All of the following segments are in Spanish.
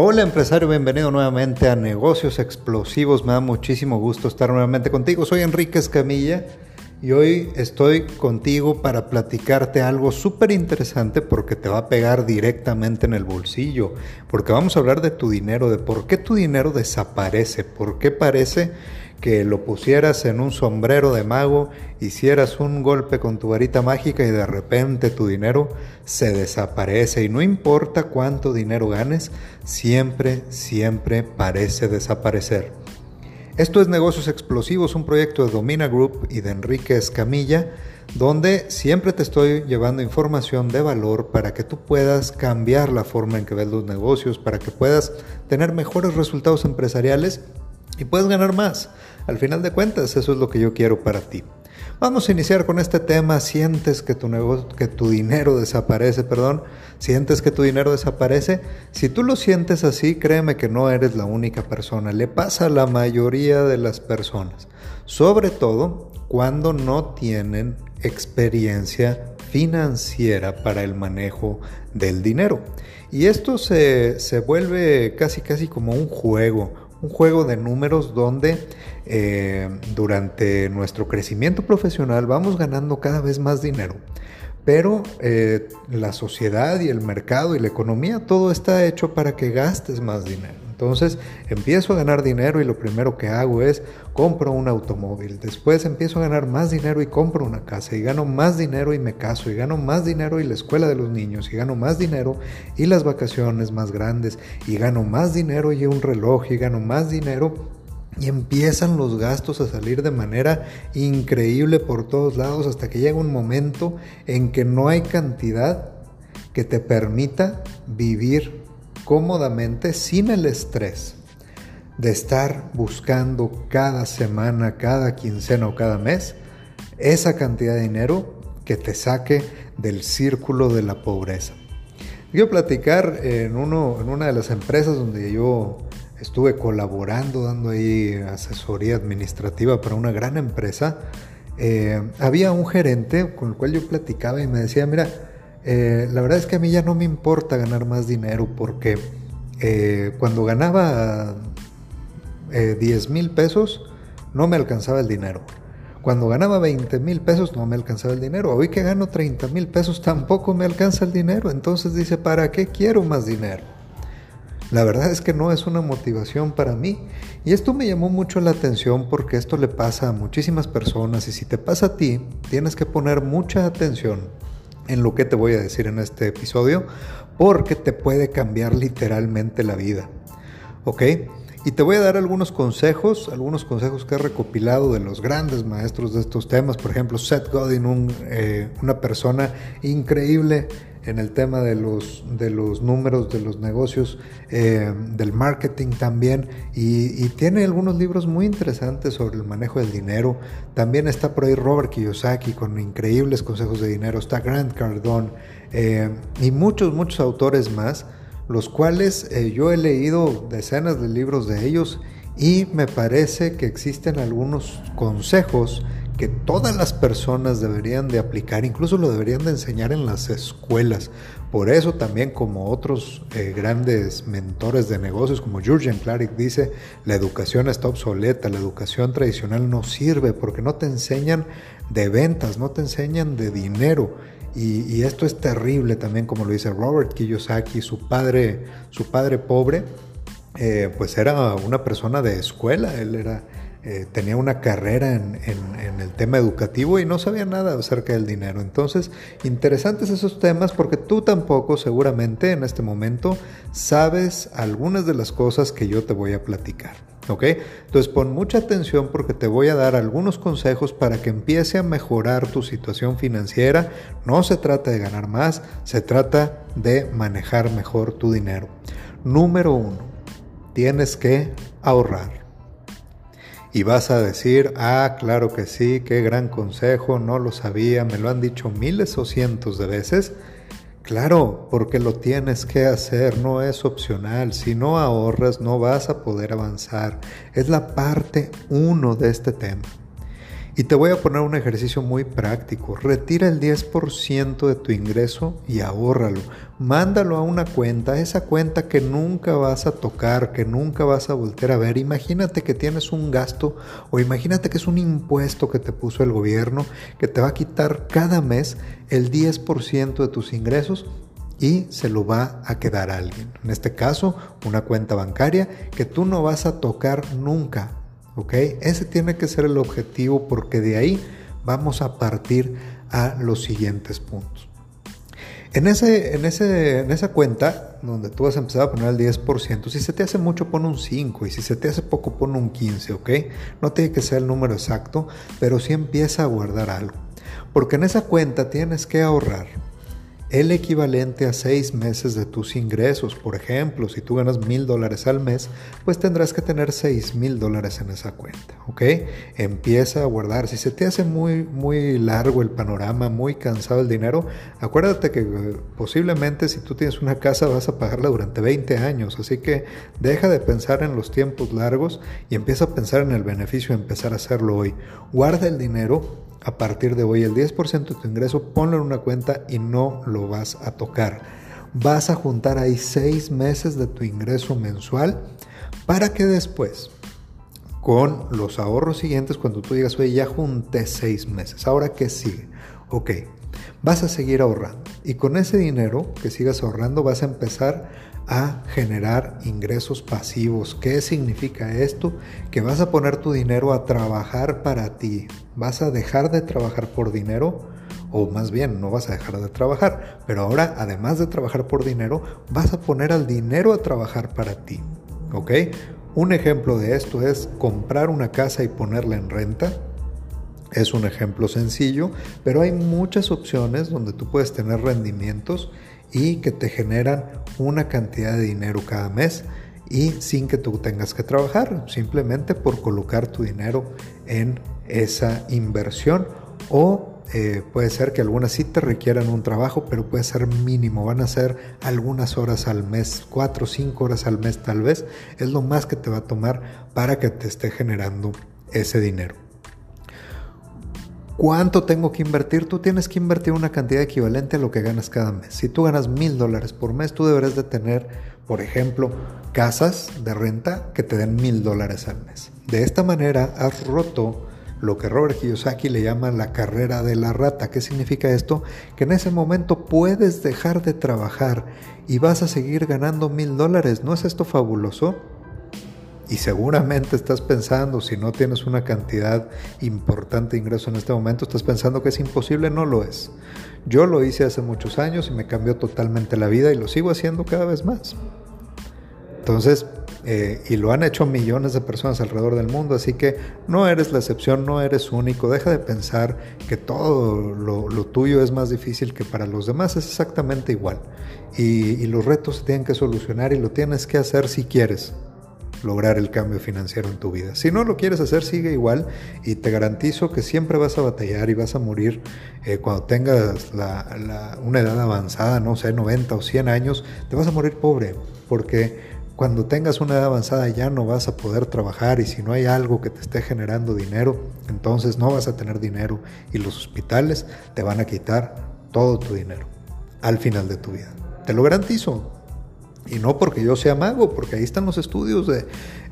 Hola empresario, bienvenido nuevamente a Negocios Explosivos. Me da muchísimo gusto estar nuevamente contigo. Soy Enrique Escamilla y hoy estoy contigo para platicarte algo súper interesante porque te va a pegar directamente en el bolsillo. Porque vamos a hablar de tu dinero, de por qué tu dinero desaparece, por qué parece que lo pusieras en un sombrero de mago, hicieras un golpe con tu varita mágica y de repente tu dinero se desaparece. Y no importa cuánto dinero ganes, siempre, siempre parece desaparecer. Esto es Negocios Explosivos, un proyecto de Domina Group y de Enrique Escamilla, donde siempre te estoy llevando información de valor para que tú puedas cambiar la forma en que ves los negocios, para que puedas tener mejores resultados empresariales y puedes ganar más. Al final de cuentas, eso es lo que yo quiero para ti. Vamos a iniciar con este tema. ¿Sientes que tu, negocio, que tu dinero desaparece? Perdón. ¿Sientes que tu dinero desaparece? Si tú lo sientes así, créeme que no eres la única persona. Le pasa a la mayoría de las personas. Sobre todo cuando no tienen experiencia financiera para el manejo del dinero. Y esto se, se vuelve casi casi como un juego un juego de números donde eh, durante nuestro crecimiento profesional vamos ganando cada vez más dinero. Pero eh, la sociedad y el mercado y la economía, todo está hecho para que gastes más dinero. Entonces empiezo a ganar dinero y lo primero que hago es compro un automóvil. Después empiezo a ganar más dinero y compro una casa. Y gano más dinero y me caso. Y gano más dinero y la escuela de los niños. Y gano más dinero y las vacaciones más grandes. Y gano más dinero y un reloj. Y gano más dinero y empiezan los gastos a salir de manera increíble por todos lados hasta que llega un momento en que no hay cantidad que te permita vivir cómodamente sin el estrés de estar buscando cada semana, cada quincena o cada mes esa cantidad de dinero que te saque del círculo de la pobreza. Quiero platicar en, uno, en una de las empresas donde yo estuve colaborando, dando ahí asesoría administrativa para una gran empresa. Eh, había un gerente con el cual yo platicaba y me decía, mira, eh, la verdad es que a mí ya no me importa ganar más dinero porque eh, cuando ganaba 10 eh, mil pesos no me alcanzaba el dinero. Cuando ganaba 20 mil pesos no me alcanzaba el dinero. Hoy que gano 30 mil pesos tampoco me alcanza el dinero. Entonces dice, ¿para qué quiero más dinero? La verdad es que no es una motivación para mí. Y esto me llamó mucho la atención porque esto le pasa a muchísimas personas y si te pasa a ti, tienes que poner mucha atención en lo que te voy a decir en este episodio, porque te puede cambiar literalmente la vida. ¿Ok? Y te voy a dar algunos consejos, algunos consejos que he recopilado de los grandes maestros de estos temas. Por ejemplo, Seth Godin, eh, una persona increíble en el tema de los, de los números, de los negocios, eh, del marketing también. Y, tiene algunos libros muy interesantes sobre el manejo del dinero. También está por ahí Robert Kiyosaki con increíbles consejos de dinero. Está Grant Cardone eh, y muchos, muchos autores más, los cuales eh, yo he leído decenas de libros de ellos y me parece que existen algunos consejos que todas las personas deberían de aplicar, incluso lo deberían de enseñar en las escuelas. Por eso también como otros eh, grandes mentores de negocios como Jurgen Klarik dice, la educación está obsoleta, la educación tradicional no sirve porque no te enseñan de ventas, no te enseñan de dinero. Y, esto es terrible también como lo dice Robert Kiyosaki, su padre, su padre pobre, eh, pues era una persona de escuela, él era eh, tenía una carrera en, el tema educativo y no sabía nada acerca del dinero. Entonces, interesantes esos temas porque tú tampoco seguramente en este momento sabes algunas de las cosas que yo te voy a platicar. ¿Ok? Entonces pon mucha atención porque te voy a dar algunos consejos para que empiece a mejorar tu situación financiera. No se trata de ganar más, se trata de manejar mejor tu dinero. Número uno, tienes que ahorrar. Y vas a decir, ah, claro que sí, qué gran consejo, no lo sabía, me lo han dicho miles o cientos de veces. Claro, porque lo tienes que hacer, no es opcional. Si no ahorras, no vas a poder avanzar. Es la parte uno de este tema. Y te voy a poner un ejercicio muy práctico. Retira el 10% de tu ingreso y ahórralo. Mándalo a una cuenta, esa cuenta que nunca vas a tocar, que nunca vas a volver a ver. Imagínate que tienes un gasto o imagínate que es un impuesto que te puso el gobierno que te va a quitar cada mes el 10% de tus ingresos y se lo va a quedar alguien. En este caso, una cuenta bancaria que tú no vas a tocar nunca. ¿Ok? Ese tiene que ser el objetivo porque de ahí vamos a partir a los siguientes puntos. En, ese, en, ese, en esa cuenta donde tú vas a empezar a poner el 10%, si se te hace mucho pon un 5 y si se te hace poco pon un 15, ¿ok? No tiene que ser el número exacto, pero sí empieza a guardar algo. Porque en esa cuenta tienes que ahorrar el equivalente a seis meses de tus ingresos. Por ejemplo, si tú ganas mil dólares al mes, pues tendrás que tener seis mil dólares en esa cuenta, ¿ok? Empieza a guardar. Si se te hace muy, muy largo el panorama, muy cansado el dinero, acuérdate que eh, posiblemente si tú tienes una casa vas a pagarla durante 20 años, así que deja de pensar en los tiempos largos y empieza a pensar en el beneficio de empezar a hacerlo hoy. Guarda el dinero a partir de hoy el 10% de tu ingreso, ponlo en una cuenta y no lo vas a tocar. Vas a juntar ahí seis meses de tu ingreso mensual para que después, con los ahorros siguientes, cuando tú digas, oye, ya junté seis meses, ¿ahora qué sigue? Ok, vas a seguir ahorrando y con ese dinero que sigas ahorrando vas a empezar a generar ingresos pasivos. ¿Qué significa esto? Que vas a poner tu dinero a trabajar para ti. Vas a dejar de trabajar por dinero, o más bien no vas a dejar de trabajar, pero ahora además de trabajar por dinero, vas a poner al dinero a trabajar para ti. ¿Ok? Un ejemplo de esto es comprar una casa y ponerla en renta. Es un ejemplo sencillo, pero hay muchas opciones donde tú puedes tener rendimientos y que te generan una cantidad de dinero cada mes y sin que tú tengas que trabajar, simplemente por colocar tu dinero en esa inversión o eh, puede ser que algunas sí te requieran un trabajo, pero puede ser mínimo, van a ser algunas horas al mes, cuatro o cinco horas al mes tal vez, es lo más que te va a tomar para que te esté generando ese dinero. ¿Cuánto tengo que invertir? Tú tienes que invertir una cantidad equivalente a lo que ganas cada mes. Si tú ganas mil dólares por mes, tú deberás de tener, por ejemplo, casas de renta que te den mil dólares al mes. De esta manera has roto lo que Robert Kiyosaki le llama la carrera de la rata. ¿Qué significa esto? Que en ese momento puedes dejar de trabajar y vas a seguir ganando mil dólares. ¿No es esto fabuloso? Y seguramente estás pensando, si no tienes una cantidad importante de ingreso en este momento, estás pensando que es imposible, no lo es. Yo lo hice hace muchos años y me cambió totalmente la vida y lo sigo haciendo cada vez más. Entonces, eh, y lo han hecho millones de personas alrededor del mundo, así que no eres la excepción, no eres único, deja de pensar que todo lo, tuyo es más difícil que para los demás, es exactamente igual. Y, y los retos se tienen que solucionar y lo tienes que hacer si quieres, lograr el cambio financiero en tu vida. Si no lo quieres hacer, sigue igual y te garantizo que siempre vas a batallar y vas a morir eh, cuando tengas una edad avanzada, no sé, 90 o 100 años, te vas a morir pobre porque cuando tengas una edad avanzada ya no vas a poder trabajar y si no hay algo que te esté generando dinero, entonces no vas a tener dinero y los hospitales te van a quitar todo tu dinero al final de tu vida. Te lo garantizo, y no porque yo sea mago, porque ahí están los estudios de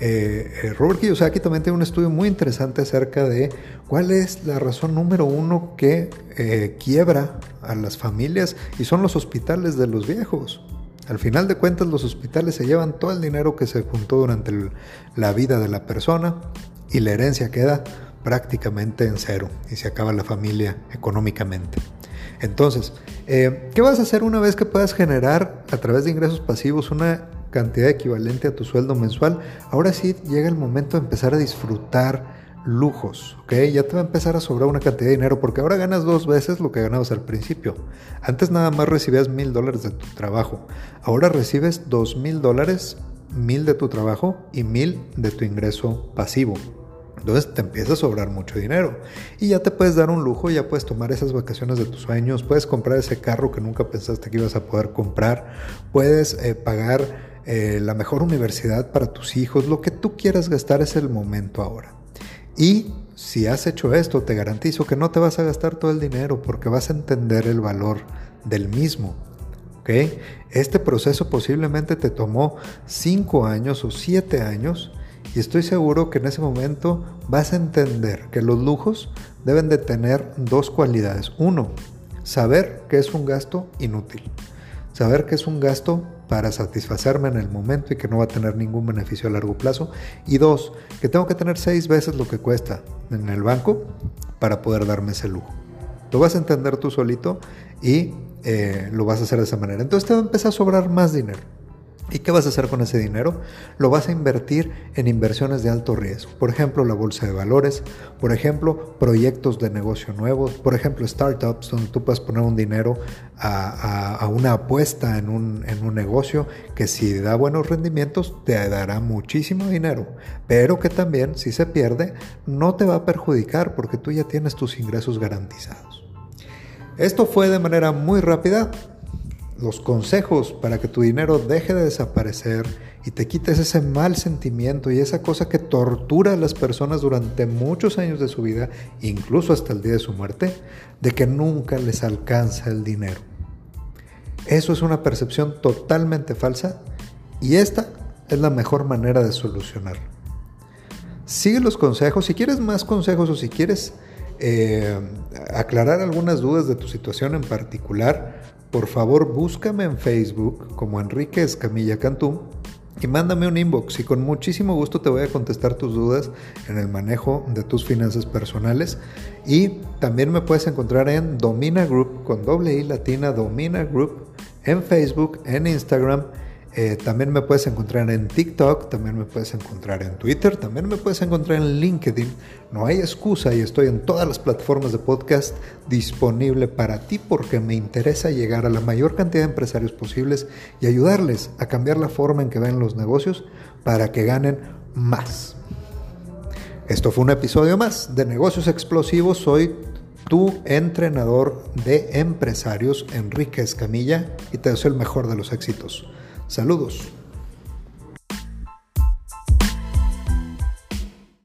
eh, eh Robert Kiyosaki. También tiene un estudio muy interesante acerca de cuál es la razón número uno que eh, quiebra a las familias y son los hospitales de los viejos. Al final de cuentas, los hospitales se llevan todo el dinero que se juntó durante la vida de la persona y la herencia queda prácticamente en cero y se acaba la familia económicamente. Entonces, eh, ¿qué vas a hacer una vez que puedas generar a través de ingresos pasivos una cantidad equivalente a tu sueldo mensual? Ahora sí llega el momento de empezar a disfrutar lujos, ¿ok? Ya te va a empezar a sobrar una cantidad de dinero porque ahora ganas dos veces lo que ganabas al principio. Antes nada más recibías mil dólares de tu trabajo. Ahora recibes dos mil dólares, mil de tu trabajo y mil de tu ingreso pasivo. Entonces te empieza a sobrar mucho dinero y ya te puedes dar un lujo, ya puedes tomar esas vacaciones de tus sueños, puedes comprar ese carro que nunca pensaste que ibas a poder comprar, puedes eh, pagar eh, la mejor universidad para tus hijos, lo que tú quieras gastar es el momento ahora. Y si has hecho esto, te garantizo que no te vas a gastar todo el dinero porque vas a entender el valor del mismo. Este proceso posiblemente te tomó 5 años o 7 años y estoy seguro que en ese momento vas a entender que los lujos deben de tener dos cualidades. Uno, saber que es un gasto inútil. Saber que es un gasto para satisfacerme en el momento y que no va a tener ningún beneficio a largo plazo. Y dos, que tengo que tener seis veces lo que cuesta en el banco para poder darme ese lujo. Lo vas a entender tú solito y eh, lo vas a hacer de esa manera. Entonces te va a empezar a sobrar más dinero. ¿Y qué vas a hacer con ese dinero? Lo vas a invertir en inversiones de alto riesgo. Por ejemplo, la bolsa de valores, por ejemplo, proyectos de negocio nuevos, por ejemplo, startups donde tú puedes poner un dinero a, una apuesta en un, en un negocio que si da buenos rendimientos te dará muchísimo dinero, pero que también si se pierde no te va a perjudicar porque tú ya tienes tus ingresos garantizados. Esto fue de manera muy rápida los consejos para que tu dinero deje de desaparecer y te quites ese mal sentimiento y esa cosa que tortura a las personas durante muchos años de su vida, incluso hasta el día de su muerte, de que nunca les alcanza el dinero. Eso es una percepción totalmente falsa y esta es la mejor manera de solucionarlo. Sigue los consejos, si quieres más consejos o si quieres eh, aclarar algunas dudas de tu situación en particular, por favor búscame en Facebook como Enrique Escamilla Cantú y mándame un inbox y con muchísimo gusto te voy a contestar tus dudas en el manejo de tus finanzas personales. Y también me puedes encontrar en Domina Group con doble I latina Domina Group en Facebook, en Instagram eh, también me puedes encontrar en TikTok, también me puedes encontrar en Twitter, también me puedes encontrar en LinkedIn. No hay excusa y estoy en todas las plataformas de podcast disponible para ti porque me interesa llegar a la mayor cantidad de empresarios posibles y ayudarles a cambiar la forma en que ven los negocios para que ganen más. Esto fue un episodio más de Negocios Explosivos. Soy tu entrenador de empresarios, Enrique Escamilla, y te deseo el mejor de los éxitos. Saludos.